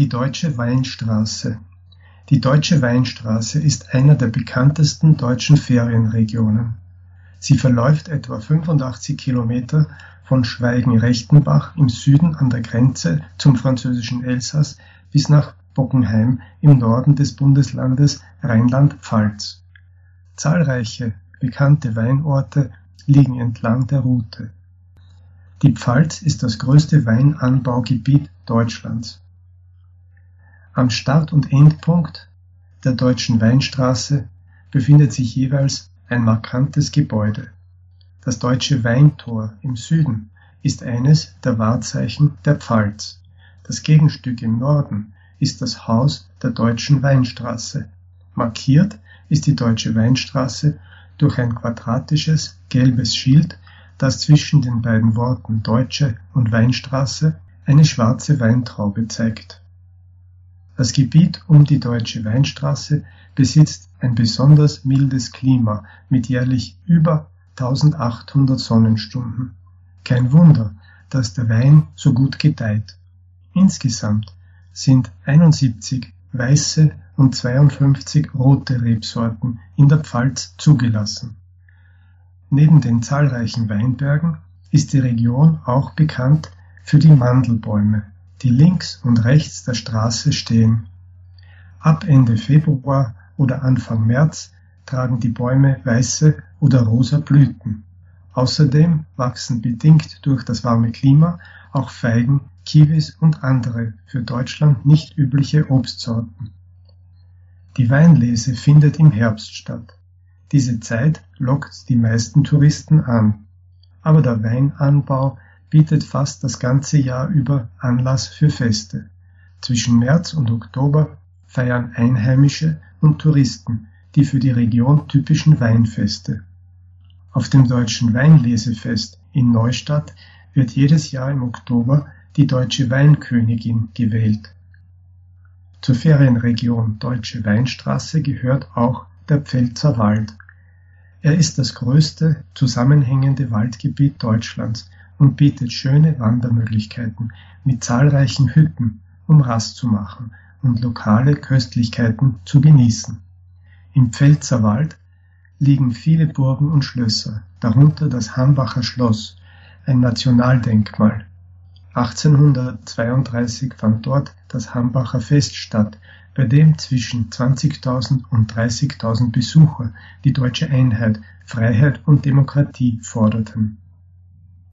Die Deutsche Weinstraße Die Deutsche Weinstraße ist einer der bekanntesten deutschen Ferienregionen. Sie verläuft etwa 85 Kilometer von Schweigen-Rechtenbach im Süden an der Grenze zum französischen Elsass bis nach Bockenheim im Norden des Bundeslandes Rheinland-Pfalz. Zahlreiche bekannte Weinorte liegen entlang der Route. Die Pfalz ist das größte Weinanbaugebiet Deutschlands. Am Start- und Endpunkt der Deutschen Weinstraße befindet sich jeweils ein markantes Gebäude. Das Deutsche Weintor im Süden ist eines der Wahrzeichen der Pfalz. Das Gegenstück im Norden ist das Haus der Deutschen Weinstraße. Markiert ist die Deutsche Weinstraße durch ein quadratisches gelbes Schild, das zwischen den beiden Worten Deutsche und Weinstraße eine schwarze Weintraube zeigt das Gebiet um die Deutsche Weinstraße besitzt ein besonders mildes Klima mit jährlich über 1800 Sonnenstunden. Kein Wunder, dass der Wein so gut gedeiht. Insgesamt sind 71 weiße und 52 rote Rebsorten in der Pfalz zugelassen. Neben den zahlreichen Weinbergen ist die Region auch bekannt für die Mandelbäume die links und rechts der Straße stehen. Ab Ende Februar oder Anfang März tragen die Bäume weiße oder rosa Blüten. Außerdem wachsen bedingt durch das warme Klima auch Feigen, Kiwis und andere für Deutschland nicht übliche Obstsorten. Die Weinlese findet im Herbst statt. Diese Zeit lockt die meisten Touristen an. Aber der Weinanbau bietet fast das ganze Jahr über Anlass für Feste. Zwischen März und Oktober feiern Einheimische und Touristen die für die Region typischen Weinfeste. Auf dem Deutschen Weinlesefest in Neustadt wird jedes Jahr im Oktober die Deutsche Weinkönigin gewählt. Zur Ferienregion Deutsche Weinstraße gehört auch der Pfälzer Wald. Er ist das größte zusammenhängende Waldgebiet Deutschlands und bietet schöne Wandermöglichkeiten mit zahlreichen Hütten, um Rast zu machen und lokale Köstlichkeiten zu genießen. Im Pfälzerwald liegen viele Burgen und Schlösser, darunter das Hambacher Schloss, ein Nationaldenkmal. 1832 fand dort das Hambacher Fest statt, bei dem zwischen 20.000 und 30.000 Besucher die deutsche Einheit, Freiheit und Demokratie forderten